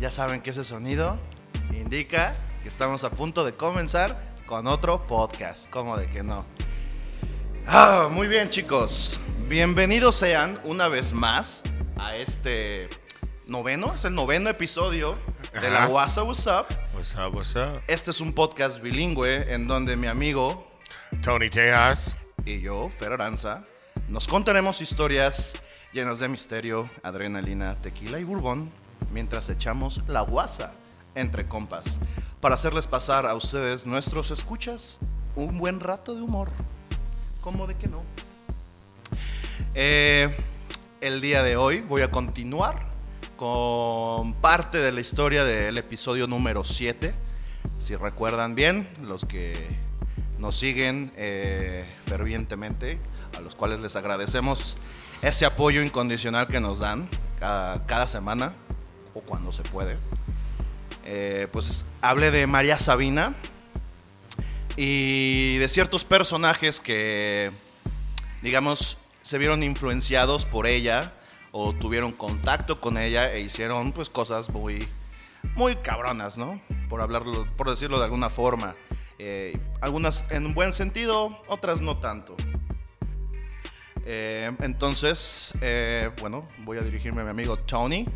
Ya saben que ese sonido indica que estamos a punto de comenzar con otro podcast. ¿Cómo de que no? Ah, muy bien, chicos. Bienvenidos sean una vez más a este noveno, es el noveno episodio de la Ajá. WhatsApp What's Up. What's up, what's up? Este es un podcast bilingüe en donde mi amigo Tony Tejas. y yo, Fer Aranza, nos contaremos historias llenas de misterio, adrenalina, tequila y bourbon mientras echamos la guasa entre compas para hacerles pasar a ustedes, nuestros escuchas, un buen rato de humor. ¿Cómo de que no? Eh, el día de hoy voy a continuar con parte de la historia del episodio número 7. Si recuerdan bien, los que nos siguen eh, fervientemente, a los cuales les agradecemos ese apoyo incondicional que nos dan cada, cada semana o cuando se puede. Eh, pues hablé de María Sabina y de ciertos personajes que, digamos, se vieron influenciados por ella o tuvieron contacto con ella e hicieron pues cosas muy, muy cabronas, ¿no? Por hablarlo, por decirlo de alguna forma. Eh, algunas en un buen sentido, otras no tanto. Eh, entonces, bueno, voy a dirigirme a mi amigo Tony.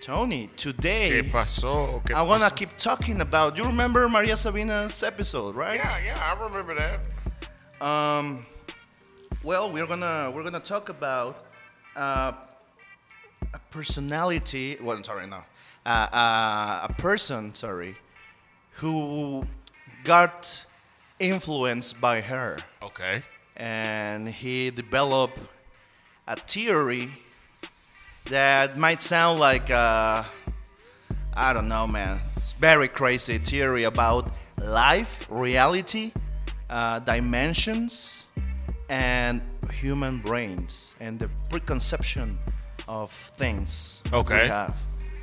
Tony, today ¿Qué pasó? ¿Qué I wanna keep talking about. You remember Maria Sabina's episode, right? Yeah, yeah, I remember that. Um, well, we're gonna we're gonna talk about uh, a personality. Well, sorry, no, uh, uh, a person. Sorry, who got influenced by her, Okay. and he developed a theory that might sound like uh, I don't know, man. It's very crazy theory about life, reality, uh, dimensions, and human brains, and the preconception of things Okay. have.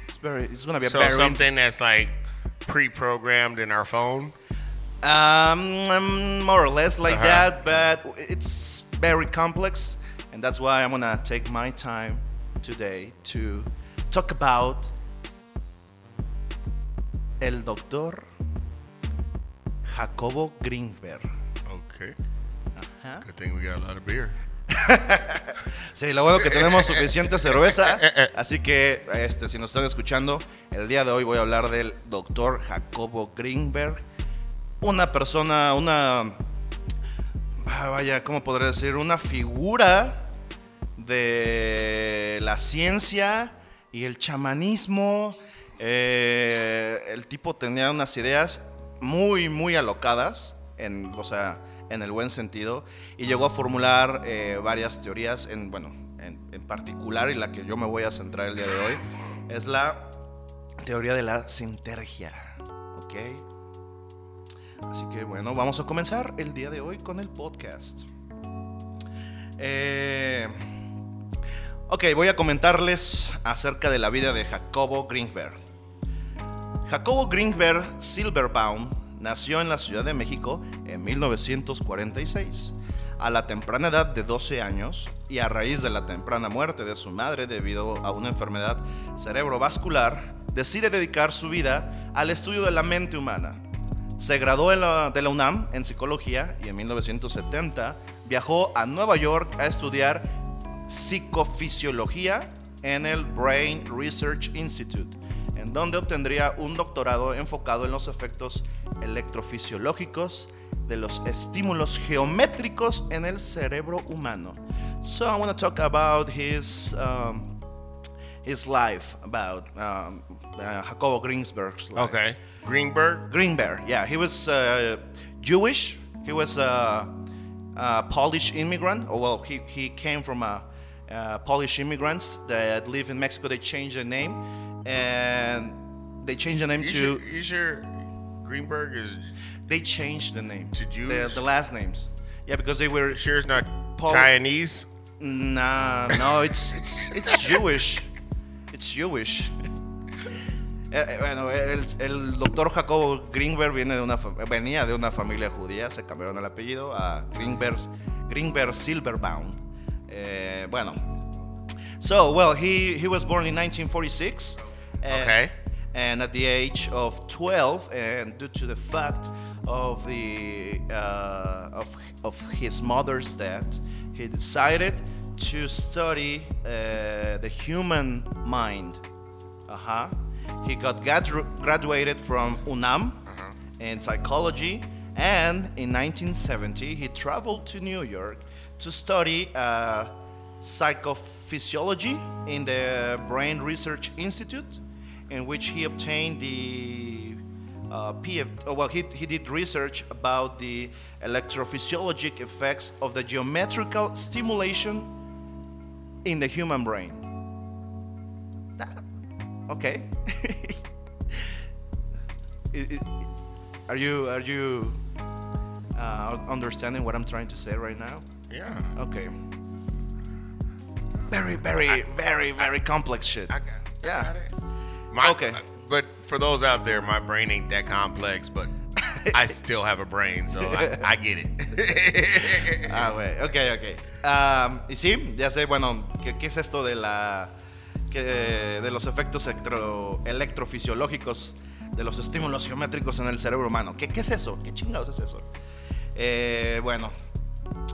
It's very. It's gonna be a So very something that's like pre-programmed in our phone. Um, um, more or less like Uh-huh. that, but it's very complex, and that's why I'm gonna take my time today to talk about el doctor Jacobo Greenberg. Okay. Ajá. Good thing we got a lot of beer. Sí, lo bueno que tenemos suficiente cerveza, así que este, si nos están escuchando, el día de hoy voy a hablar del doctor Jacobo Greenberg, una persona, una, ah, vaya, ¿cómo podría decir? Una figura de la ciencia y el chamanismo. Eh, el tipo tenía unas ideas muy, muy alocadas, en, o sea, en el buen sentido, y llegó a formular eh, varias teorías, en, bueno, en, en particular, y la que yo me voy a centrar el día de hoy, es la teoría de la sintergia. ¿Ok? Así que bueno, vamos a comenzar el día de hoy con el podcast. Eh, ok, voy a comentarles acerca de la vida de Jacobo Greenberg. Jacobo Greenberg Silverbaum nació en la Ciudad de México en 1946. A la temprana edad de 12 años y a raíz de la temprana muerte de su madre debido a una enfermedad cerebrovascular, decide dedicar su vida al estudio de la mente humana. Se graduó de la UNAM en psicología y en 1970 viajó a Nueva York a estudiar psicofisiología en el Brain Research Institute, en donde obtendría un doctorado enfocado en los efectos electrofisiológicos de los estímulos geométricos en el cerebro humano. So I want to talk about his um, his life, about um, uh, Jacobo Greensberg's life. Okay. Grinberg. Grinberg, yeah, he was uh, Jewish. He was a, a Polish immigrant. Oh, well, he, he came from a, uh Polish immigrants that live in Mexico. They changed the name, and they changed the name to. sure, you sure Grinberg is They changed the name To The, Jews? the last names. Yeah, because they were. sure it's not Paul- Chinese? Nah, no, it's it's it's Jewish. It's Jewish. Eh, eh, Bueno, el, el doctor Jacobo Grinberg viene de una, venía de una familia judía, se cambiaron el apellido a Grinberg, Grinberg Zylberbaum. Eh, bueno, So well, he, he was born in 1946. and- Okay. And at the age of 12, and due to the fact of the uh, of, of his mother's death, he decided to study uh, the human mind. Uh-huh. He got gradu- graduated from UNAM in psychology, and in 1970 he traveled to New York to study uh, psychophysiology in the Brain Research Institute, in which he obtained the uh, PF. oh, well, he, he did research about the electrophysiologic effects of the geometrical stimulation in the human brain. That- okay. It- it- are you are you uh, understanding what I'm trying to say right now? Yeah. Okay. Very, very, very, very complex shit. I got, I Yeah. got it. My, Okay. But for those out there, my brain ain't that complex, but I still have a brain, so I, I get it. Ah, güey. Ok, ok. Um, y sí, ya sé, bueno, ¿qué, qué es esto de la. que- de los efectos electro- electrofisiológicos de los estímulos geométricos en el cerebro humano? ¿Qué, qué es eso? ¿Qué chingados es eso? Eh, bueno,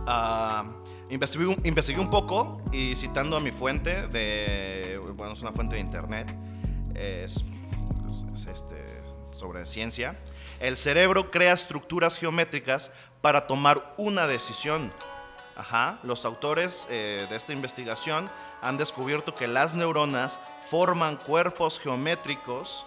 ah, investigué, un, poco y citando a mi fuente de. Bueno, es una fuente de internet. Es este, sobre ciencia. El cerebro crea estructuras geométricas para tomar una decisión. Ajá. Los autores eh, de esta investigación han descubierto que las neuronas forman cuerpos geométricos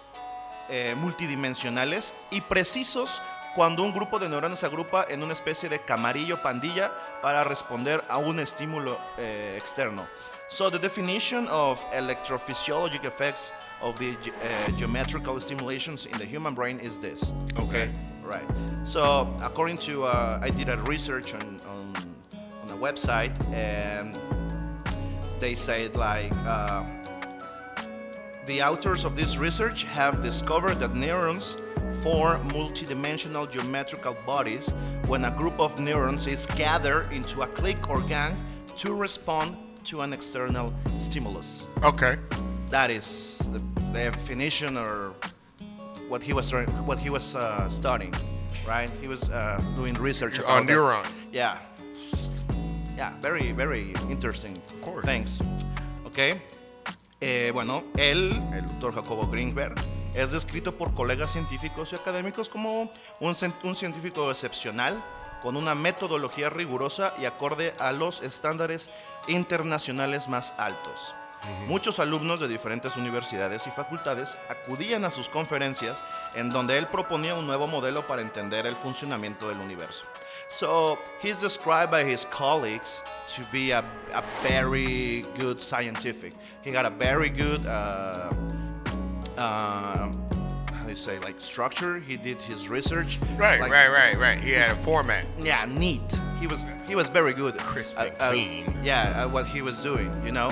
eh, multidimensionales y precisos cuando un grupo de neuronas se agrupa en una especie de camarillo pandilla para responder a un estímulo eh, externo. So the definition of electrophysiologic effects of the uh, geometrical stimulations in the human brain is this. Okay. Right. So according to uh, I did a research on, on on a website and they said like. Uh, the authors of this research have discovered that neurons form multidimensional geometrical bodies when a group of neurons is gathered into a clique or gang to respond to an external stimulus. okay. That is the definition or what he was trying, what he was uh, studying, right? He was uh, doing research On that. neuron. Yeah. Yeah, very, very interesting Of course. things. Ok. Eh, bueno, él, el doctor Jacobo Grinberg, es descrito por colegas científicos y académicos como un, un científico excepcional, con una metodología rigurosa y acorde a los estándares internacionales más altos. Muchos alumnos de diferentes universidades y facultades acudían a sus conferencias en donde él proponía un nuevo modelo para entender el funcionamiento del universo. So, he's described by his colleagues to be a, a very good scientific. He got a very good, uh, uh, how do you say, like structure. He did his research. Right, like- right, right, right. He had a format. yeah, neat. He was he was very good. Crisp and at- clean. yeah, at what he was doing. You know,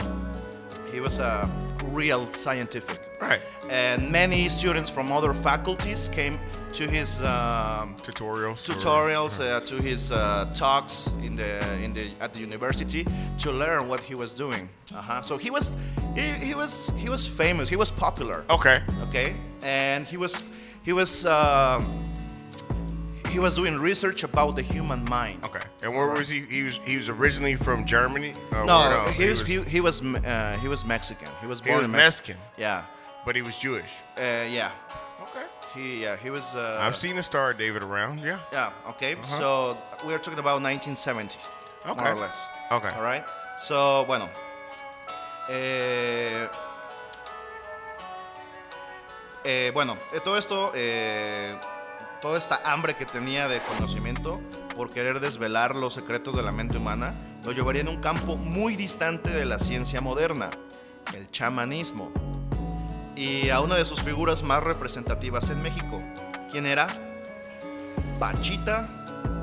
he was a real scientific. Right. And many students from other faculties came to his um, Tutorials. or- tutorials, uh, to his uh, talks in the in the at the university to learn what he was doing. Uh-huh. So he was he, he was he was famous. He was popular Okay. okay and he was he was um he was doing research about the human mind Okay. And where was he? He was he was originally from Germany. Or no, where- he, was, he, he was uh, he was mexican he was born was in Mex- Mexican. yeah but he was Jewish. uh, yeah Okay. he yeah he was uh, I've seen the Star David around. Yeah. yeah okay so we're talking about 1970 more or less Okay. all right so bueno eh, eh, bueno, eh, todo esto, toda esta hambre que tenía de conocimiento por querer desvelar los secretos de la mente humana, lo llevaría en un campo muy distante de la ciencia moderna, el chamanismo, y a una de sus figuras más representativas en México. ¿Quién era? Pachita,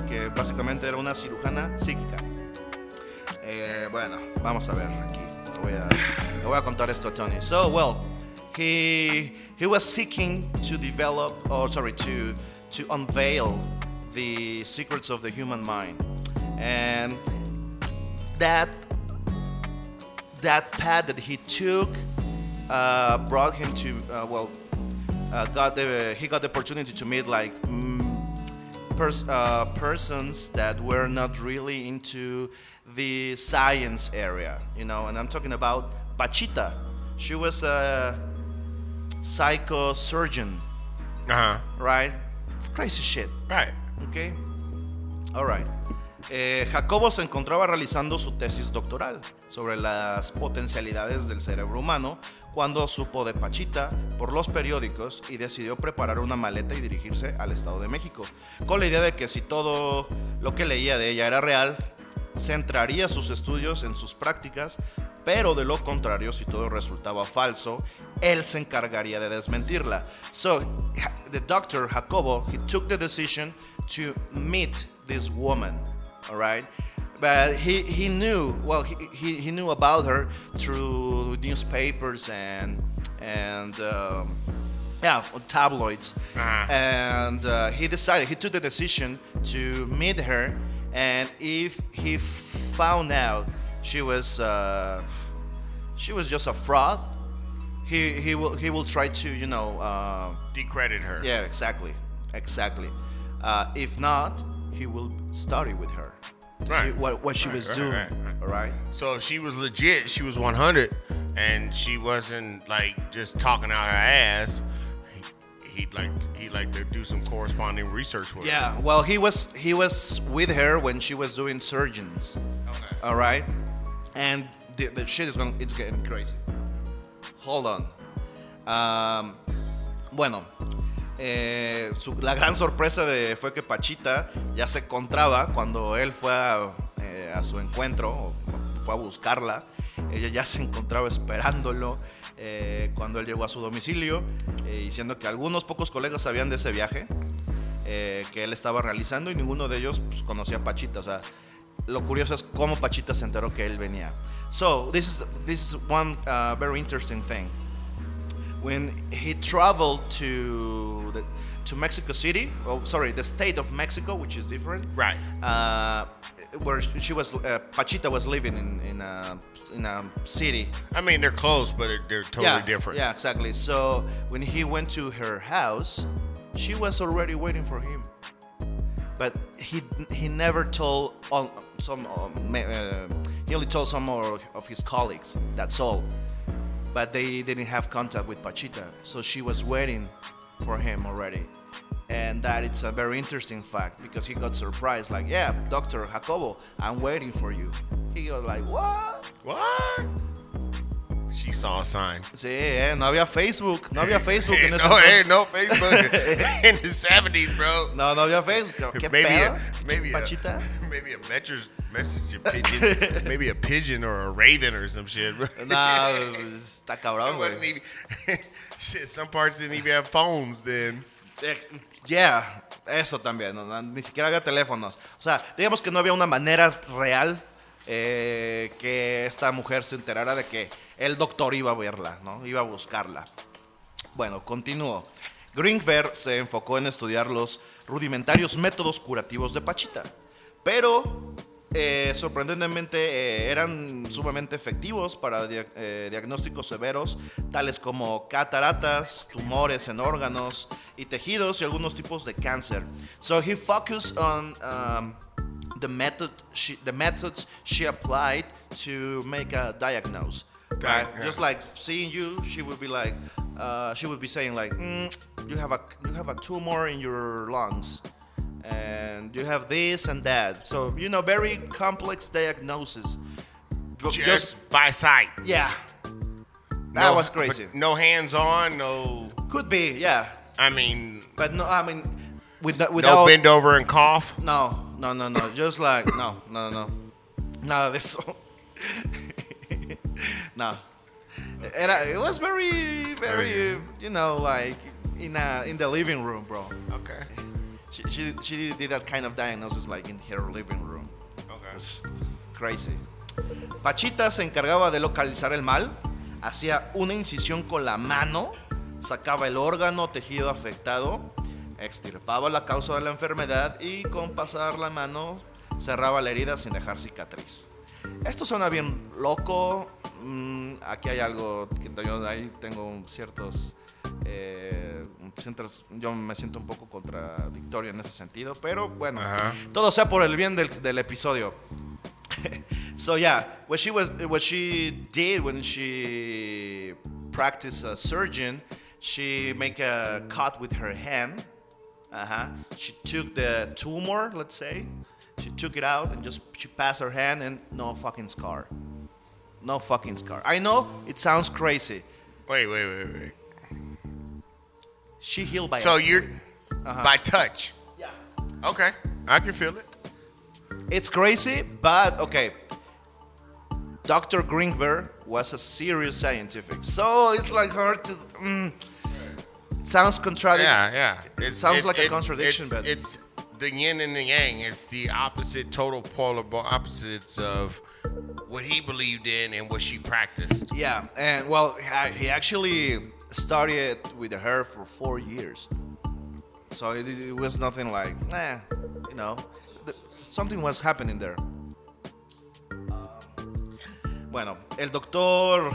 que básicamente era una cirujana psíquica. Bueno, vamos a ver aquí. Voy a, le voy a contar esto a Tony. So, well, he he was seeking to develop, or sorry, to to unveil the secrets of the human mind, and that that path that he took uh, brought him to uh, well, uh, got the he got the opportunity to meet like pers- uh, persons that were not really into the science area, you know. And I'm talking about Pachita. She was a psychosurgeon, Uh huh. right? It's crazy shit. Right. Ok. Alright. Eh, Jacobo se encontraba realizando su tesis doctoral sobre las potencialidades del cerebro humano cuando supo de Pachita por los periódicos y decidió preparar una maleta y dirigirse al Estado de México, con la idea de que si todo lo que leía de ella era real, centraría sus estudios en sus prácticas, pero de lo contrario, si todo resultaba falso, él se encargaría de desmentirla. So, the doctor Jacobo, he took the decision to meet this woman, all right? But he, he knew, well, he, he, he knew about her through newspapers and, and um, yeah, tabloids. Uh-huh. And uh, he decided, he took the decision to meet her. And if he found out she was, uh, she was just a fraud, he, he will he will try to you know uh, Decredit her. yeah exactly exactly. Uh, if not, he will study with her, Right. see what what she Right, was right, doing. right. All right. So if she was legit, she was 100, and she wasn't like just talking out her ass. he- He'd like he'd like to do some corresponding research with. her. Yeah, well, he was he was with her when she was doing surgeons. Okay. All right, and the, the shit is going it's getting crazy. Hold on. Um, bueno, eh, la gran sorpresa fue que Pachita ya se encontraba cuando él fue a, eh, a su encuentro, o fue a buscarla. Ella ya se encontraba esperándolo eh, cuando él llegó a su domicilio, diciendo que algunos pocos colegas sabían de ese viaje que él estaba realizando y ninguno de ellos pues, conocía a Pachita. O sea, lo curioso es cómo Pachita se enteró que él venía. So, this is, this is one uh, very interesting thing. When he traveled to, the, to Mexico City, oh, sorry, the state of Mexico, which is different. Right. Uh, where she was, uh, Pachita was living in, in, a, in a city I mean, they're close, but they're- totally yeah, different. Yeah, exactly. So when he went to her house, she was already waiting for him. But he he never told all, some um, uh, he only told some more of his colleagues. That's all. But they didn't have contact with Pachita, so she was waiting for him already. And that it's a very interesting fact because he got surprised, like, yeah, Doctor Jacobo, I'm waiting for you. He was like, what? What? Saw a sign. Sí, eh, no había Facebook, no había Facebook en ese no, hey, no Facebook in the 70s, bro. No, no había Facebook. ¿Qué maybe pedo? a, maybe Pachita. a, maybe a message, message pigeon, maybe a pigeon or a raven or some shit. bro. No, pues, está cabrón, güey. even, shit, some parts didn't even have phones then. Eh, Yeah, eso también. no, ni siquiera había teléfonos. O sea, digamos que no había una manera real eh, que esta mujer se enterara de que el doctor iba a verla, ¿no? Iba a buscarla. Bueno, continúo. Greenberg se enfocó en estudiar los rudimentarios métodos curativos de Pachita, pero eh, sorprendentemente eh, eran sumamente efectivos para dia- diagnósticos severos, tales como cataratas, tumores en órganos y tejidos y algunos tipos de cáncer. So he focused on um, the method she, the methods she applied to make a diagnose. Right? yeah. Just like seeing you, she would be like, uh, she would be saying like, mm, you have a you have a tumor in your lungs, and you have this and that. So you know, very complex diagnosis. But Just, by sight. yeah, that No- was crazy. No hands on, no. Could be, yeah, I mean, but no, I mean, with no without bend over and cough. No, no, no, no. Just like no, no, no. Nada de eso. no. Era, it was very, very, you know, like in a, in the living room, bro. Okay. She, she, she did that kind of diagnosis like in her living room. Okay. Just crazy. Pachita se encargaba de localizar el mal, hacía una incisión con la mano, sacaba el órgano tejido afectado, extirpaba la causa de la enfermedad y con pasar la mano cerraba la herida sin dejar cicatriz. Esto suena bien loco, mm, aquí hay algo que yo ahí tengo ciertos... eh, yo me siento un poco contradictorio en ese sentido, pero bueno, Ajá. todo sea por el bien del, del episodio. so yeah, what she was, what she did when she practiced a surgeon, she make a cut with her hand. Uh-huh. She took the tumor, let's say, she took it out and just she passed her hand and no fucking scar, no fucking scar. I know it sounds crazy. Wait, wait, wait, wait. She healed by So you're by touch. yeah. Okay, I can feel it. It's crazy, but okay. Dr. Grinberg was a serious scientific, so it's like hard to. Mm, sounds contradictory. Yeah, yeah. It sounds like a contradiction, it's, but- it's the yin and the yang. It's the opposite, total polar opposites of what he believed in and what she practiced. Yeah, and well, he actually studied with her for four years, so it, it was nothing like, nah, you know, th- something was happening there. Um, bueno, el doctor,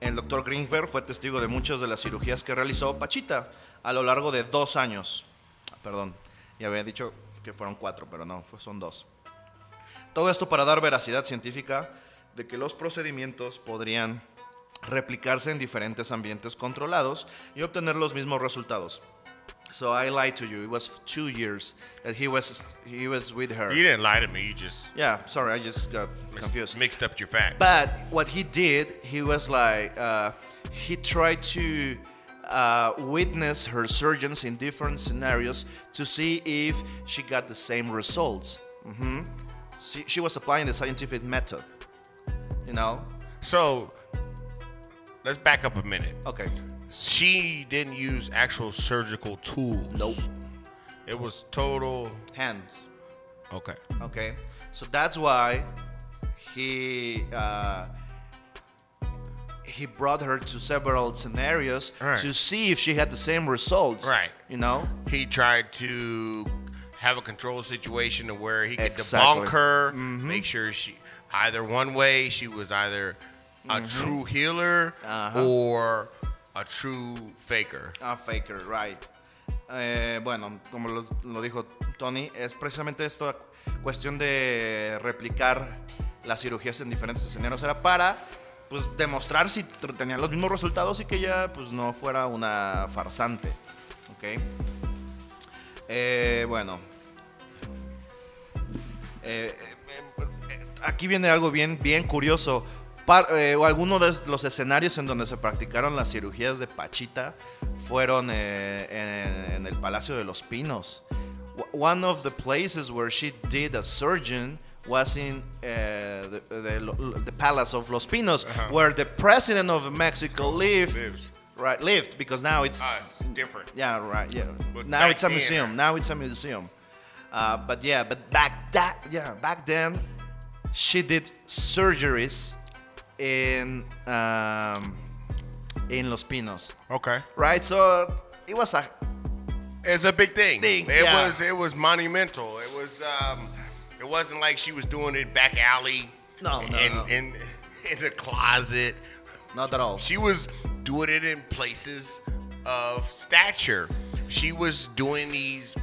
el doctor Greenberg fue testigo de muchas de las cirugías que realizó Pachita a lo largo de dos años. Ah, Perdón, ya había dicho que fueron cuatro, pero no, son dos. Todo esto para dar veracidad científica de que los procedimientos podrían replicarse en diferentes ambientes controlados y obtener los mismos resultados. So I lied to you. It was two years that he was he was with her. You didn't lie to me. You just Yeah, sorry, I just got mis- confused. mixed up your facts. But what he did, he was like, uh, he tried to uh, witness her surgeons in different scenarios to see if she got the same results. hmm She, she was applying the scientific method, you know? so let's back up a minute. Okay. She didn't use actual surgical tools. Nope. It was total. Hands. Okay. Okay. So that's why he uh, he brought her to several scenarios Right. to see if she had the same results. Right. You know? He tried to have a control situation to where he could Exactly. debunk her, mm-hmm. make sure she either one way she was either a mm-hmm. true healer uh-huh. or a true faker. A faker, right. Eh, bueno, como lo, lo dijo Tony, es precisamente esta cuestión de replicar las cirugías en diferentes escenarios. Era para pues, demostrar si tenían los mismos resultados y que ella pues, no fuera una farsante. ¿Ok? Eh, bueno. Eh, aquí viene algo bien, bien curioso. Eh, o alguno de los escenarios en donde se practicaron las cirugías de Pachita fueron eh, en, en el Palacio de los Pinos. One of the places where she did a surgeon was in uh, the, the, the Palace of Los Pinos, where the president of Mexico lived. Lives. Right, lived because now it's it's different. yeah, right. Yeah. But now it's a then- museum. Now it's a museum. Uh, but yeah, but back that yeah, back then, she did surgeries in um, in Los Pinos, Okay. right? So it was a It's a big thing. Thing, it yeah. was it was monumental. It was um it wasn't like she was doing it back alley. No, no, in, no. in in the closet. not at all. She was doing it in places of stature. She was doing these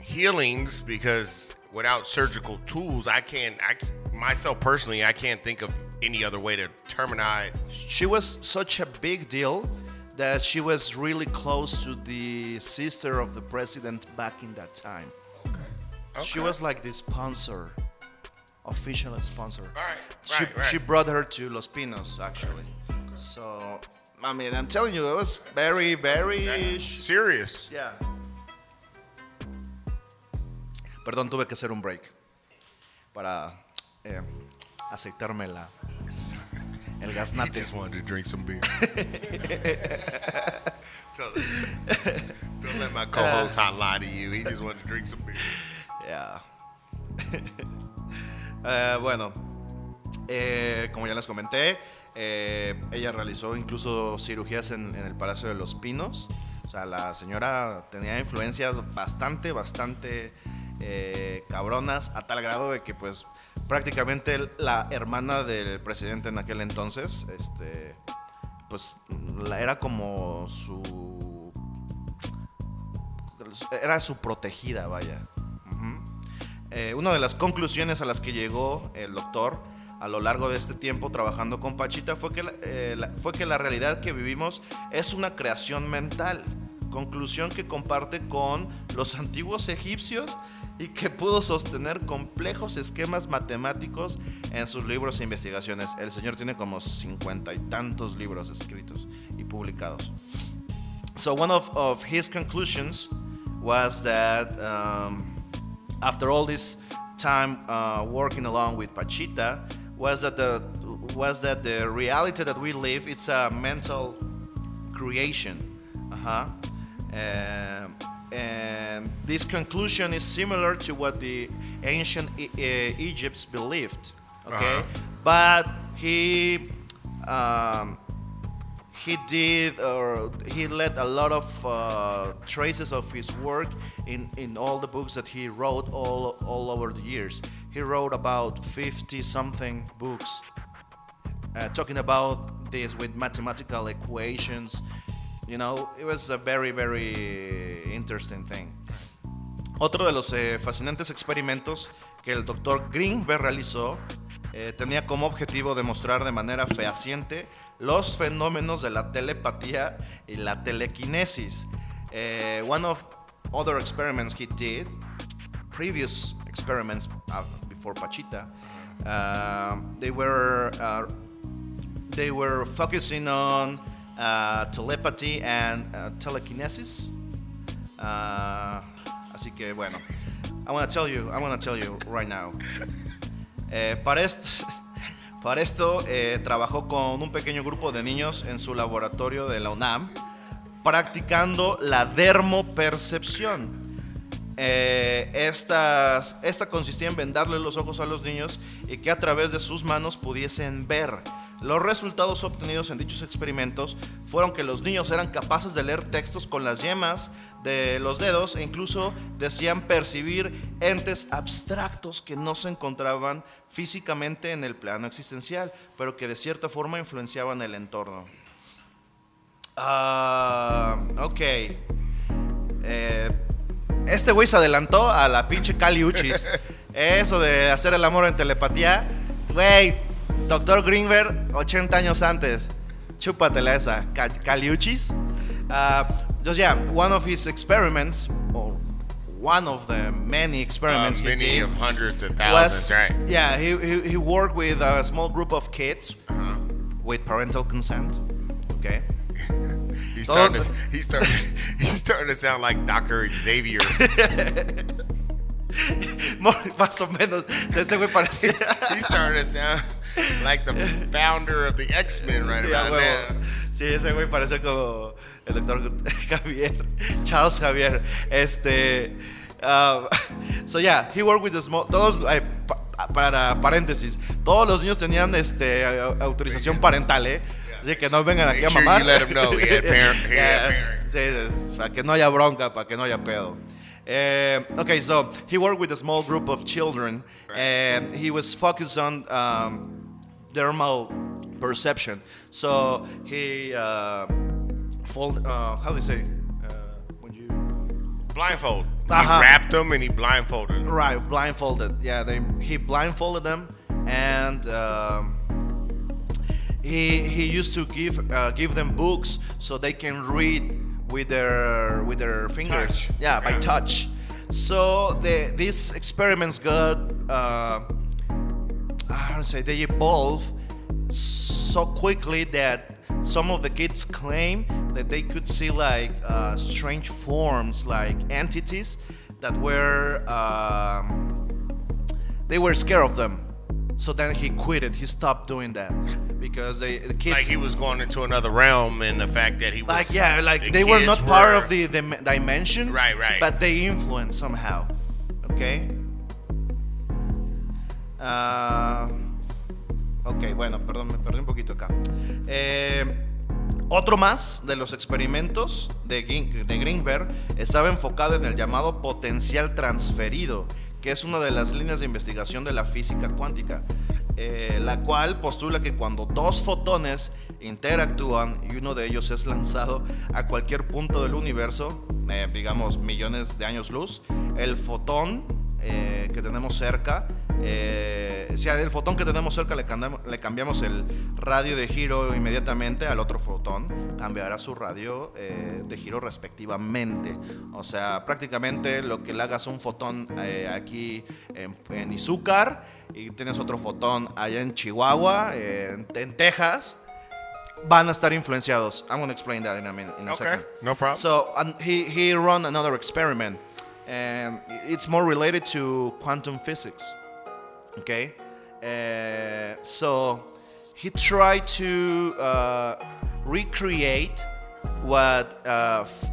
healings because without surgical tools, I can't. I myself personally, I can't think of any other way to terminize. She was such a big deal that she was really close to the sister of the president back in that time. She Okay. She was like the sponsor, official sponsor. Right, She, right, right. she brought her to Los Pinos actually. So, I mean, I'm telling you, it was very, very. serious. Yeah. Perdón, tuve que hacer un break para eh, aceitarme la, el gaznate. just wanted to drink some beer. Tell- Don't let my co-host hot lie to you. He just wanted to drink some beer. Yeah. Eh, bueno, eh, como ya les comenté, eh, ella realizó incluso cirugías en, en el Palacio de los Pinos. O sea, la señora tenía influencias bastante, bastante eh, cabronas, a tal grado de que, pues, prácticamente la hermana del presidente en aquel entonces, este, pues era como su, era su protegida, vaya. Eh, una de las conclusiones a las que llegó el doctor a lo largo de este tiempo trabajando con Pachita fue que eh, fue que la realidad que vivimos es una creación mental. Conclusión que comparte con los antiguos egipcios y que pudo sostener complejos esquemas matemáticos en sus libros e investigaciones. El señor tiene como cincuenta y tantos libros escritos y publicados. So one of, of his conclusions was that um, after all this time uh, working along with Pachita, was that the was that the reality that we live it's a mental creation. Uh-huh. Um, and this conclusion is similar to what the ancient E- uh, Egypts believed. Okay, Uh-huh. but he um, he did or he left a lot of uh, traces of his work in, in all the books that he wrote all, all over the years. He wrote about 50 something books uh, talking about this with mathematical equations. You know, it was a very, very interesting thing. Otro de los eh, fascinantes experimentos que el doctor Greenberg realizó eh, tenía como objetivo demostrar de manera fehaciente los fenómenos de la telepatía y la telequinesis. Eh, one of other experiments he did, previous experiments uh, before Pachita, uh, they were uh, they were focusing on telepathy and uh, telekinesis. Uh, así que bueno, I want to tell you, I want to tell you right now. Eh, para, est- para esto eh, trabajó con un pequeño grupo de niños en su laboratorio de la UNAM, practicando la dermopercepción. Eh, estas- esta consistía en vendarle los ojos a los niños y que a través de sus manos pudiesen ver. Los resultados obtenidos en dichos experimentos fueron que los niños eran capaces de leer textos con las yemas de los dedos e incluso decían percibir entes abstractos que no se encontraban físicamente en el plano existencial, pero que de cierta forma influenciaban el entorno. Ah, ok. Eh, este güey se adelantó a la pinche Cali Uchis. Eso de hacer el amor en telepatía. Güey, Doctor Grinberg, 80 años antes. Chúpatela esa. Ca- Kali Uchis. Uh, just yeah, one of his experiments, or one of the many Uh, experiments he many did, of hundreds of was thousands, right? yeah, he, he, he worked with a small group of kids Uh-huh. with parental consent. Okay. He's starting, to, he's, starting, he's starting to sound like Dr. Xavier. Más o menos. Ese güey parecía. he's starting to sound like the founder of the X-Men right Sí, about now. Sí, ese güey parece como el doctor Javier, Charles Javier. Este. uh, so yeah, he worked with the small. Todos, eh, pa- para paréntesis, todos los niños tenían este autorización parental, ¿eh? Así que no vengan aquí a mamar. you let 'em know he had parent- he had Yeah, parents. sí, sí, para que no haya bronca, para que no haya pedo. Eh, okay, so he worked with a small group of children, and he was focused on um, thermal perception. So he uh, fold. Uh, how do you say? Uh, when you Blindfold. Uh-huh. He wrapped them and he blindfolded them. right blindfolded. Yeah, they he blindfolded them, and um, he he used to give uh, give them books so they can read with their with their fingers. Touch. Yeah, by touch. So the these experiments got uh, I don't say they evolve so quickly that some of the kids claim that they could see like uh, strange forms, like entities that were um, they were scared of them. So then he quit it. He stopped doing that because they, the kids Like he was going into another realm and the fact that he was like yeah like the they were not part were- of the, the dimension Right, right. but they influence somehow okay Ah, ok bueno perdón me perdí un poquito acá. Eh, otro más de los experimentos de, Greenberg estaba enfocado en el llamado potencial transferido que que es una de las líneas de investigación de la física cuántica, eh, la cual postula que cuando dos fotones interactúan y uno de ellos es lanzado a cualquier punto del universo, eh, digamos millones de años luz, el fotón eh, que tenemos cerca, eh, si al fotón que tenemos cerca le cambiamos, le cambiamos el radio de giro inmediatamente al otro fotón, cambiará su radio eh, de giro respectivamente. O sea, prácticamente lo que le hagas un fotón eh, aquí en, en Izúcar y tienes otro fotón allá en Chihuahua, en, en Texas, van a estar influenciados. I'm going to explain that in a, minute, in a Okay, second. no problem. So um, he, he run another experiment. and it's more related to quantum physics. Okay? Uh, so he tried to uh, recreate what, uh, f-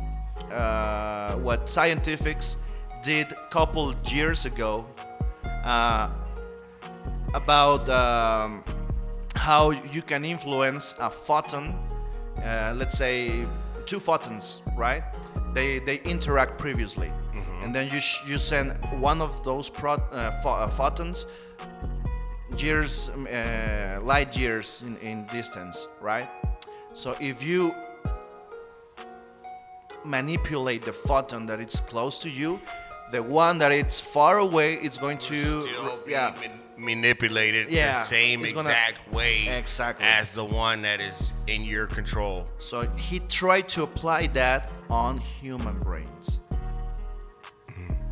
uh, what scientifics did a couple years ago uh, about um, how you can influence a photon, uh, let's say two photons, right? They, they interact previously. And then you, sh- you send one of those pro- uh, uh, photons years, um, uh, light years in, in distance, right? So if you manipulate the photon that it's close to you, the one that it's far away is going to Still be yeah manipulated Yeah, the same it's gonna- exact way Exactly. as the one that is in your control. So he tried to apply that on human brains.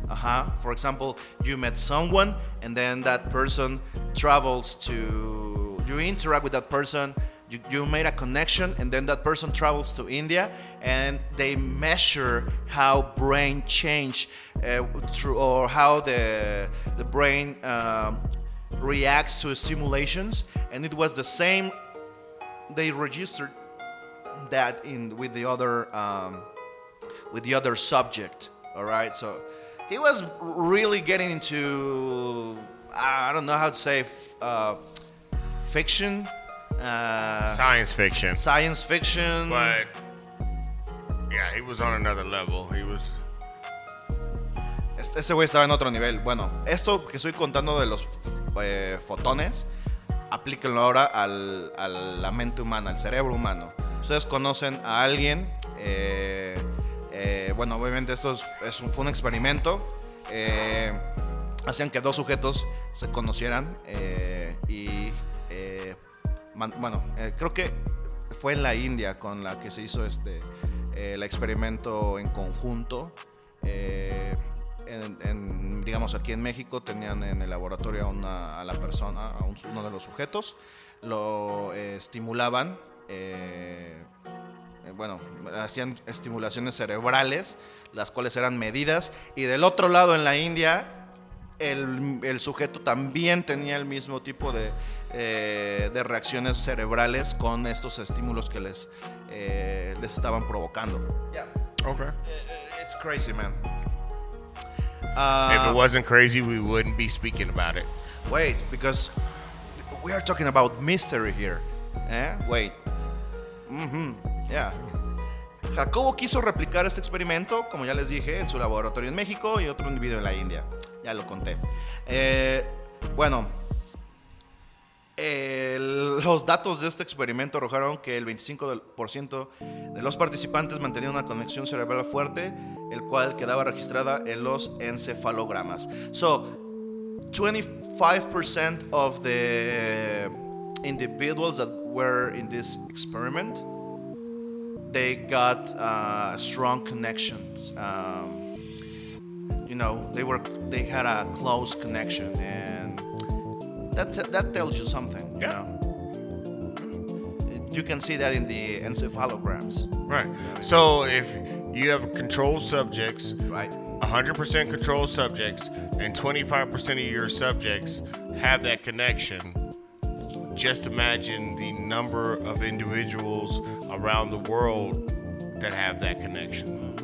Uh huh. For example, you met someone, and then that person travels to. You interact with that person. You, you made a connection, and then that person travels to India, and they measure how brain change uh, through, or how the the brain um, reacts to simulations, and it was the same. They registered that in with the other um, with the other subject. All right, so he was really getting into I don't know how to say f- uh, fiction, uh, Science fiction. science fiction. But yeah, he was on another level. He was Ese güey estaba en otro nivel. Bueno, esto que estoy contando de los eh, fotones, aplíquenlo ahora al- a la mente humana, al cerebro humano. Ustedes conocen a alguien, eh, eh, bueno, obviamente esto es, fue un experimento. hacían que dos sujetos se conocieran y, bueno, creo que fue en la India con la que se hizo este el experimento en conjunto. En, en, digamos, aquí en México tenían en el laboratorio a, una- a la persona, a un- uno de los sujetos, lo eh, estimulaban, eh, eh, bueno, hacían estimulaciones cerebrales, las cuales eran medidas, y del otro lado en la India, el, el sujeto también tenía el mismo tipo de, eh, de reacciones cerebrales con estos estímulos que les, eh, les estaban provocando. okay. It's crazy, man. If Uh, it wasn't crazy, we wouldn't be speaking about it. Wait, because we are talking about mystery here. Eh? Wait. Mm-hmm. Yeah. Jacobo quiso replicar este experimento, como ya les dije, en su laboratorio en México y otro individuo en la India. Ya lo conté. Eh, bueno, el- los datos de este experimento arrojaron que el 25% de los participantes mantenían una conexión cerebral fuerte, el cual quedaba registrada en los encefalogramas. So, 25% of the individuals that were in this experiment they got uh, strong connections um, you know they were they had a close connection and that that tells you something you Yeah. know you can see that in the encephalograms Right. So if you have controlled subjects, right 100% controlled subjects, and 25% of your subjects have that connection, just imagine the number of individuals around the world that have that connection.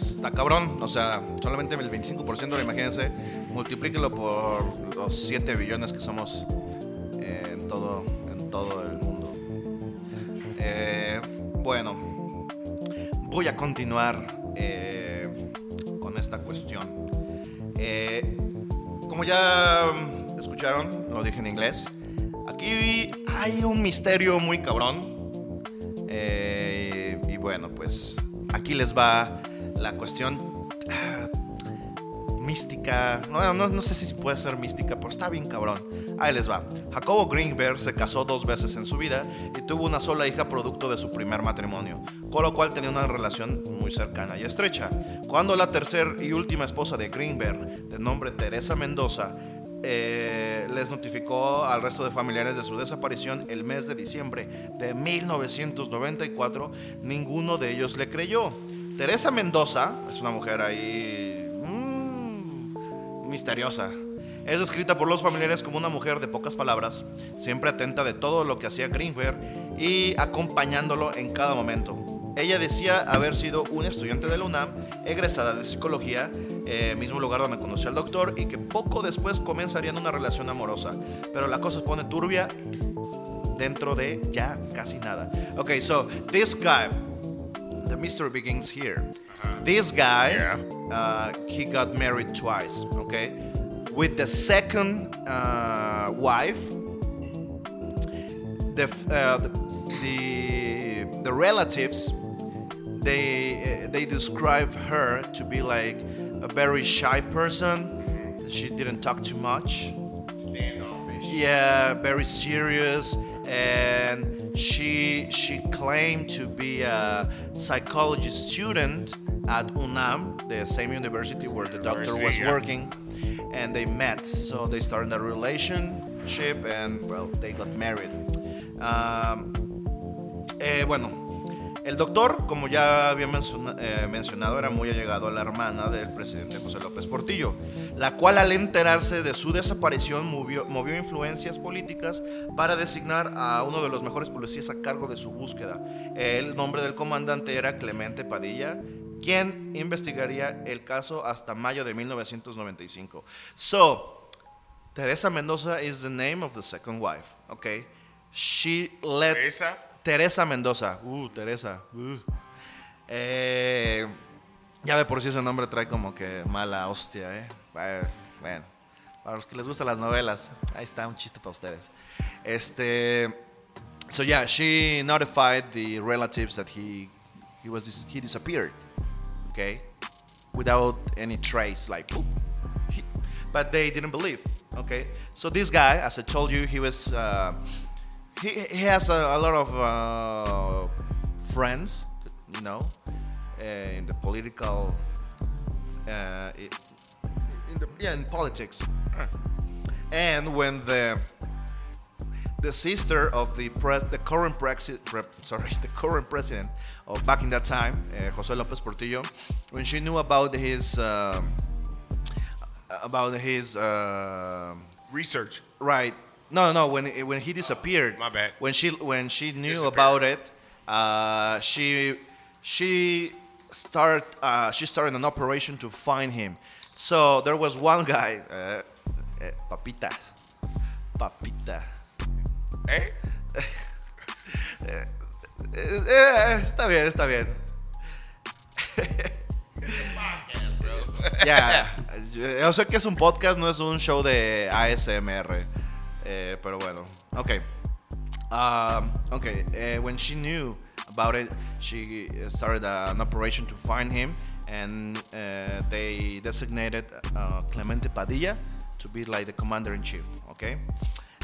Está cabrón, o sea, solamente el 25%, imagínense, multiplíquelo por los 7 billones que somos eh, en, todo, en todo el mundo. Eh, bueno, voy a continuar eh, con esta cuestión. Como ya escucharon, lo dije en inglés, aquí hay un misterio muy cabrón. Y bueno, pues aquí les va la cuestión ah, mística. No, no, no sé si puede ser mística, pero está bien cabrón. Ahí les va. Jacobo Greenberg se casó dos veces en su vida y tuvo una sola hija producto de su primer matrimonio, con lo cual tenía una relación muy cercana y estrecha. Cuando la tercera y última esposa de Greenberg, de nombre Teresa Mendoza, eh, les notificó al resto de familiares de su desaparición el mes de diciembre de 1994, ninguno de ellos le creyó. Teresa Mendoza es una mujer ahí mm, misteriosa. Es descrita por los familiares como una mujer de pocas palabras, siempre atenta de todo lo que hacía Greenberg y acompañándolo en cada momento. Ella decía haber sido un estudiante de la UNAM, egresada de psicología, eh, mismo lugar donde conoció al doctor, y que poco después comenzarían una relación amorosa. Pero la cosa se pone turbia dentro de ya casi nada. Okay, so this guy, the mystery begins here. This guy, Yeah. uh, he got married twice, okay? With the second uh, wife, the, uh, the, the the relatives they uh, they describe her to be like a very shy person. She didn't talk too much. Standoffish. Yeah, very serious, and she she claimed to be a psychology student at UNAM, the same university where the doctor was yeah. working, and they met. So they started a relationship, and well, they got married. Um, eh, bueno, el doctor, como ya había eh, mencionado, era muy allegado a la hermana del presidente José López Portillo, la cual al enterarse de su desaparición movió, movió influencias políticas para designar a uno de los mejores policías a cargo de su búsqueda. El nombre del comandante era Clemente Padilla, quien investigaría el caso hasta mayo de 1995. So, Teresa Mendoza is the name of the second wife, okay? She led... Teresa? Teresa Mendoza. Uh, Teresa. Uh. Eh, ya de por sí ese nombre trae como que mala hostia, ¿eh? Eh, Bueno, para los que les gustan las novelas, ahí está un chiste para ustedes. Este. So yeah, she notified the relatives that he he was dis- he disappeared, okay, without any trace, like poop. But they didn't believe. Okay, so this guy, as I told you, he was uh, he, he has a, a lot of uh, friends, you know, uh, in the political, uh, in the yeah, in politics. And when the the sister of the pre- the current president, sorry, the current president of back in that time, uh, José López Portillo, when she knew about his um, about his um Research. right, no, no, when when he disappeared, My bad. When she when she knew about it, uh, she she start uh, she started an operation to find him. So there was one guy, uh, uh, Papita, Papita. Hey? Eh, eh, está bien, está bien. Ya, yo sé que es un podcast, no es un show de ASMR. Eh, pero bueno, ok. Um, okay, uh, when she knew about it, she started uh, an operation to find him, and uh, they designated uh, Clemente Padilla to be like the commander in chief. Okay.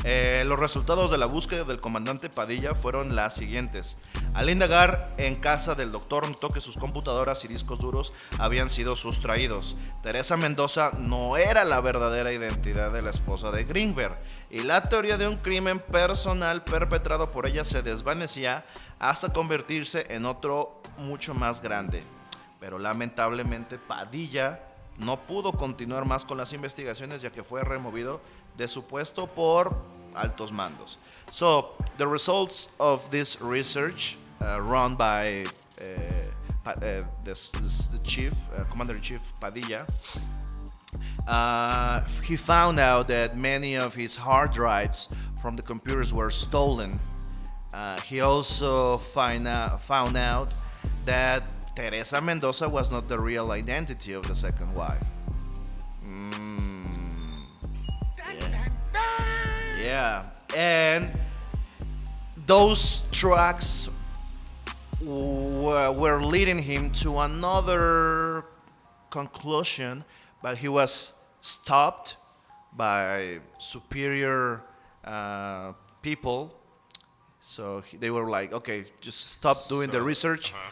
Eh, los resultados de la búsqueda del comandante Padilla fueron las siguientes. Al indagar en casa del doctor notó que sus computadoras y discos duros habían sido sustraídos. Teresa Mendoza no era la verdadera identidad de la esposa de Greenberg y la teoría de un crimen personal perpetrado por ella se desvanecía hasta convertirse en otro mucho más grande. Pero lamentablemente Padilla no pudo continuar más con las investigaciones ya que fue removido de su puesto por altos mandos. So, the results of this research uh, run by uh, uh, this- the chief, uh, Commander-in-Chief Padilla, uh, he found out that many of his hard drives from the computers were stolen. He also find found out that Teresa Mendoza was not the real identity of the second wife. Mm, yeah. And those tracks were, were leading him to another conclusion, but he was stopped by superior uh, people. So he- they were like, okay, just stop doing the research, uh-huh.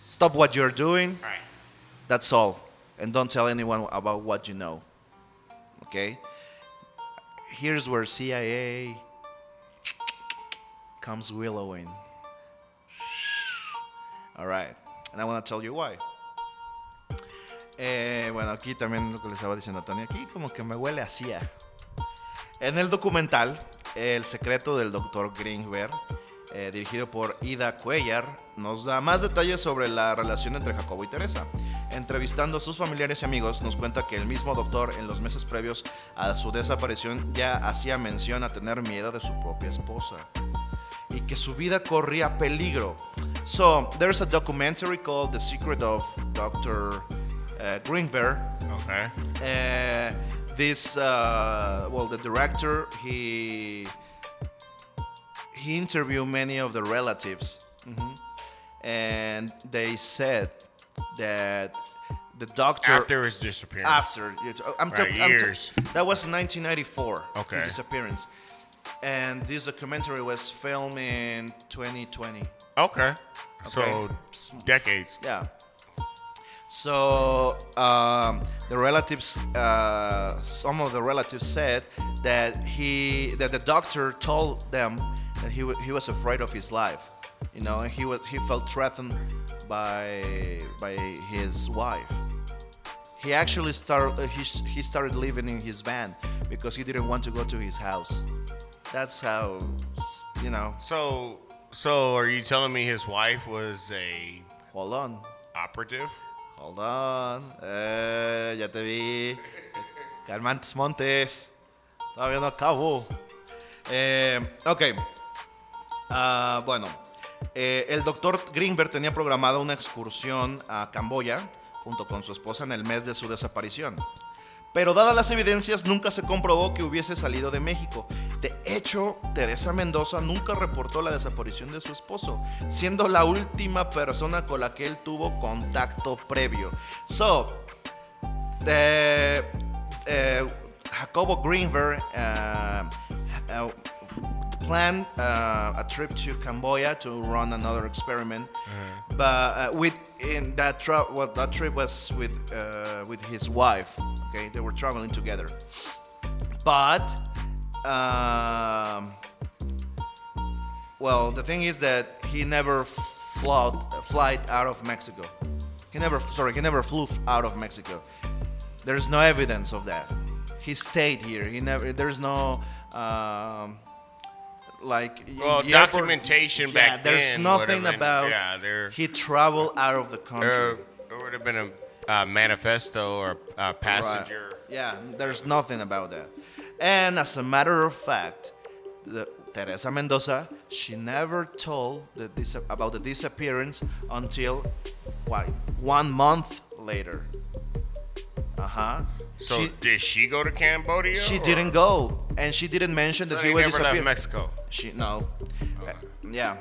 stop what you're doing, All right. that's all. And don't tell anyone about what you know. Okay? Here's where CIA comes willowing. All right. And I want to tell you why. Eh, bueno, aquí también lo que le estaba diciendo a Tony, aquí como que me huele hacia. En el documental El secreto del Dr. Greenberg, eh, dirigido por Ida Cuellar, nos da más detalles sobre la relación entre Jacobo y Teresa. Entrevistando a sus familiares y amigos, nos cuenta que el mismo doctor en los meses previos a su desaparición ya hacía mención a tener miedo de su propia esposa y que su vida corría peligro. So, there's a documentary called The Secret of Dr. uh, Greenberg. Okay. Uh, this, uh, well, the director, he he interviewed many of the relatives, Mhm. and they said that the doctor After his disappearance. after I'm Right, talking I'm that was 1994 Okay. disappearance and this documentary was filmed in 2020 Okay. So decades. yeah so um, the relatives uh, some of the relatives said that he that the doctor told them that he, wa- he was afraid of his life you know and he was he felt threatened by by his wife he actually started uh, he, he started living in his van because he didn't want to go to his house that's how you know So so are you telling me his wife was a hold on operative? Hold on. Eh, ya te vi. Calmantes Montes. Todavía no acabo. Eh, ok. Ah, bueno. Eh, el doctor Greenberg tenía programada una excursión a Camboya junto con su esposa en el mes de su desaparición. Pero dadas las evidencias, nunca se comprobó que hubiese salido de México. De hecho, Teresa Mendoza nunca reportó la desaparición de su esposo, siendo la última persona con la que él tuvo contacto previo. So, eh, eh, Jacobo Greenberg uh, planned uh, a trip to Cambodia to run another experiment, but uh, with in that trip, well, that trip was with uh, with his wife. Okay, they were traveling together, but um, well, the thing is that he never flew flight out of Mexico. He never, sorry, he never flew out of Mexico. There's no evidence of that. He stayed here. He never. There's no. Um, like Well, the airport- documentation yeah, back there's then nothing been- about yeah, there- he traveled out of the country. There, there would have been a uh, manifesto or a Right. passenger. Yeah, there's nothing about that. And as a matter of fact, the, Teresa Mendoza, she never told the about the disappearance until what, one month later. Uh huh. So she, did she go to Cambodia? she or- didn't go, and she didn't mention So that he was never left. Mexico. She no. Uh, yeah.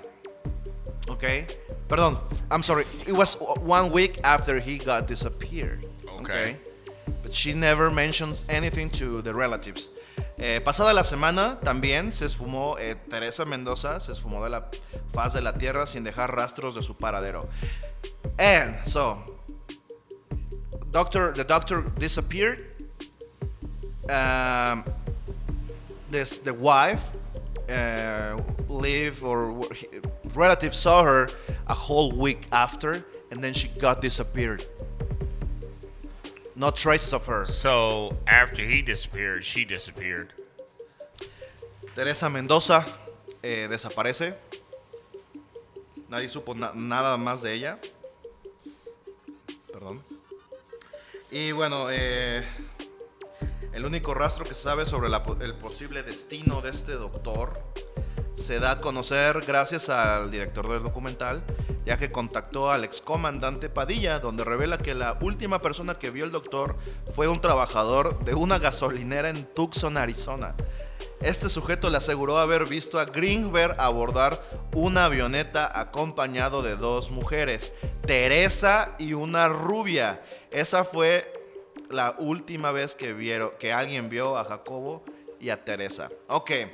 Okay. Perdón. I'm sorry. It was one week after he got disappeared. Okay. But she never mentions anything to the relatives. Eh, pasada la semana también se esfumó eh, Teresa Mendoza, se esfumó de la faz de la tierra sin dejar rastros de su paradero. And so, doctor, the doctor disappeared. Um, this the wife uh, live or relatives saw her a whole week after, and then she got disappeared. No traces of her. So after he disappeared, she disappeared. Teresa Mendoza eh, desaparece. Nadie supo na- nada más de ella. Perdón. Y bueno, eh, el único rastro que se sabe sobre el posible destino de este doctor se da a conocer gracias al director del documental, ya que contactó al excomandante Padilla, donde revela que la última persona que vio el doctor fue un trabajador de una gasolinera en Tucson, Arizona. Este sujeto le aseguró haber visto a Greenberg abordar una avioneta acompañado de dos mujeres, Teresa y una rubia. Esa fue la última vez que vieron que alguien vio a Jacobo y a Teresa. Okay.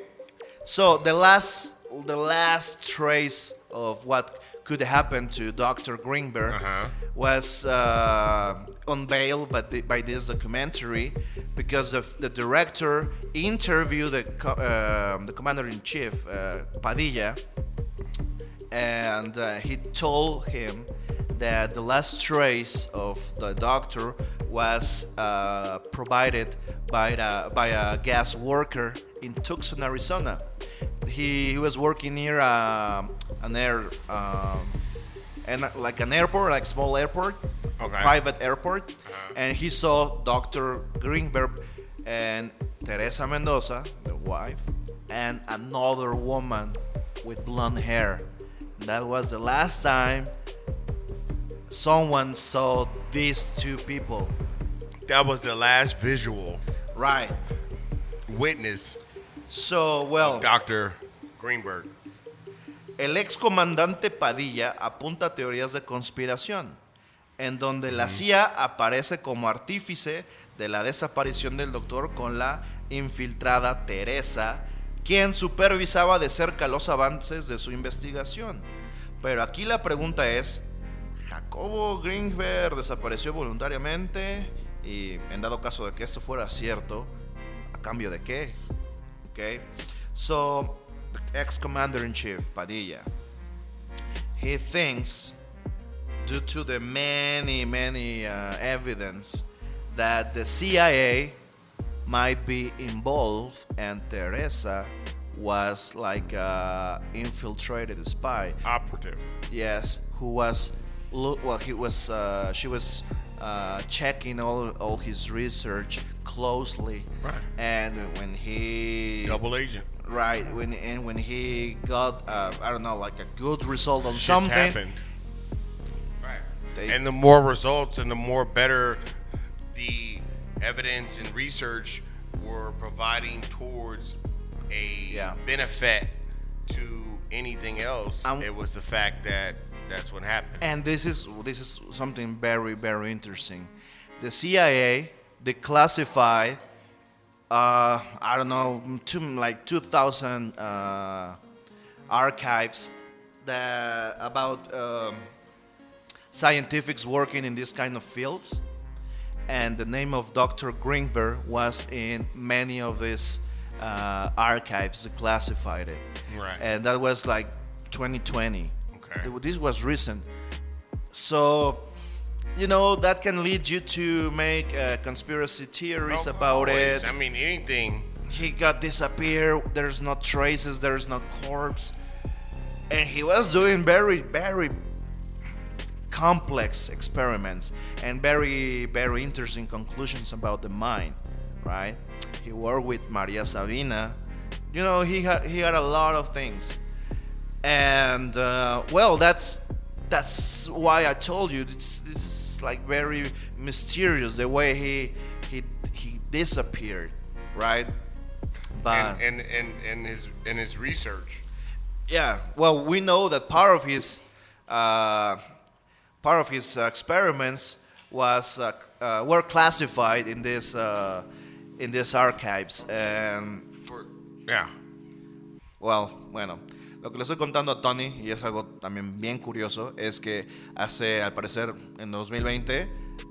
So the last the last trace of what could happen to Dr. Grinberg Uh-huh. was uh, unveiled by, the, by this documentary because of the director interviewed the, co- um the commander in chief uh, Padilla and uh, he told him that the last trace of the doctor was uh, provided by, the, by a gas worker in Tucson, Arizona. He, he was working near uh, an air, um, and like an airport, like small airport, Okay. private airport, and he saw Dr. Grinberg and Teresa Mendoza, the wife, and another woman with blonde hair. That was the last time someone saw these two people. That was the last visual Right. witness, So, well, Dr. Greenberg. el ex comandante Padilla apunta teorías de conspiración, en donde la CIA aparece como artífice de la desaparición del doctor con la infiltrada Teresa, quien supervisaba de cerca los avances de su investigación. Pero aquí la pregunta es, ¿Jacobo Grinberg desapareció voluntariamente? Y en dado caso de que esto fuera cierto, ¿a cambio de qué? Okay, so the ex-commander in chief Padilla, he thinks, due to the many many uh, evidence, that the CIA might be involved, and Teresa was like a infiltrated spy. Operative. Yes, who was look well he was uh, she was uh, checking all all his research closely. Right. And when he Double agent. right when and when he got uh, I don't know like a good result on Shit's something. happened. Right. They- and the more results and the more better the evidence and research were providing towards a Yeah. benefit to anything else, Um, it was the fact that that's what happened. And this is this is something very very interesting. The CIA declassified uh, I don't know two, like 2,000 uh, archives that about um, scientifics working in this kind of fields, and the name of Dr. Grinberg was in many of these uh, archives classified it. Right. And that was like 2020. Okay. This was recent. So, you know, that can lead you to make uh, conspiracy theories about always. it. I mean, anything. He got disappeared. There's no traces. There's no corpse. And he was doing very, very complex experiments and very, very interesting conclusions about the mind, right? He worked with Maria Sabina. You know, he had he had a lot of things, and uh, well, that's that's why I told you this this is like very mysterious the way he he he disappeared, right? But and, and, and, and his and his research. yeah, well, we know that part of his uh, part of his experiments was uh, uh, were classified in this uh, in these archives, and For, yeah. well, bueno, lo que le estoy contando a Tony y es algo también bien curioso es que hace, al parecer, en 2020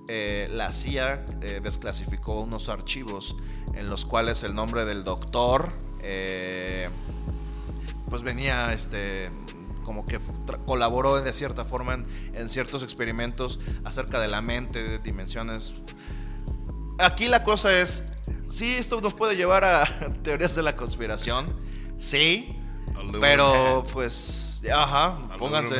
eh, la CIA eh, desclasificó unos archivos en los cuales el nombre del doctor eh, pues venía este como que colaboró de cierta forma en, ciertos experimentos acerca de la mente, de dimensiones. Aquí la cosa es, sí, esto nos puede llevar a teorías de la conspiración, sí, pero pues, ajá, pónganse,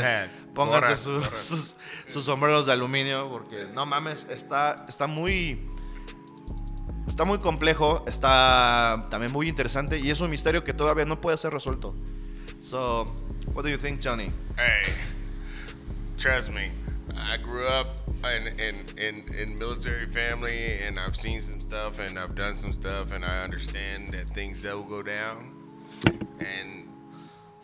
pónganse sus, ahora. sus, sus sombreros de aluminio porque no mames, está, está muy, está muy complejo, está también muy interesante y es un misterio que todavía no puede ser resuelto. So, what do you think, Johnny? Hey, trust me, I grew up in in in, in military family, and I've seen some stuff, and I've done some stuff, and I understand that things that will go down, and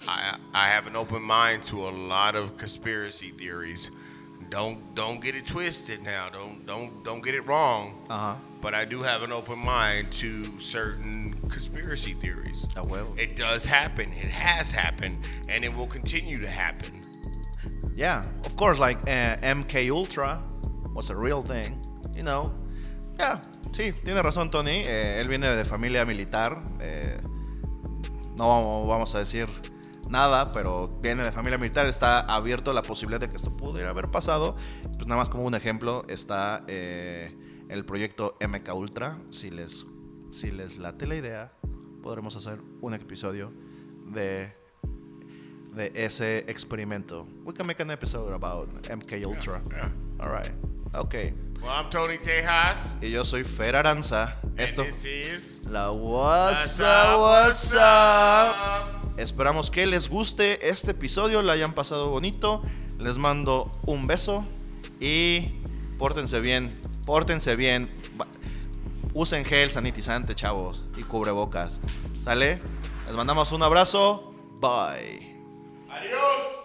I I have an open mind to a lot of conspiracy theories. Don't don't get it twisted now. Don't don't don't get it wrong. Uh huh. But I do have an open mind to certain conspiracy theories. Ah, huevo. It does happen. It has happened, and it will continue to happen. Yeah, of course, like uh, MK Ultra was a real thing, you know. Yeah, sí, tiene razón Tony. Eh, él viene de familia militar. eh, no vamos a decir nada, pero viene de familia militar. Está abierto la posibilidad de que esto pudiera haber pasado. Pues nada más como un ejemplo está eh, el proyecto MK Ultra. Si les, si les late la idea, podremos hacer un episodio de de ese experimento. We can make an episode about MK Ultra. Yeah. All right. Okay. Well, I'm Tony Tejas. Y yo soy Fer Aranza. Esto this is la What's up, What's up. Esperamos que les guste este episodio, la hayan pasado bonito. Les mando un beso y pórtense bien, pórtense bien. Usen gel sanitizante, chavos, y cubrebocas. ¿Sale? Les mandamos un abrazo. Bye. Adios.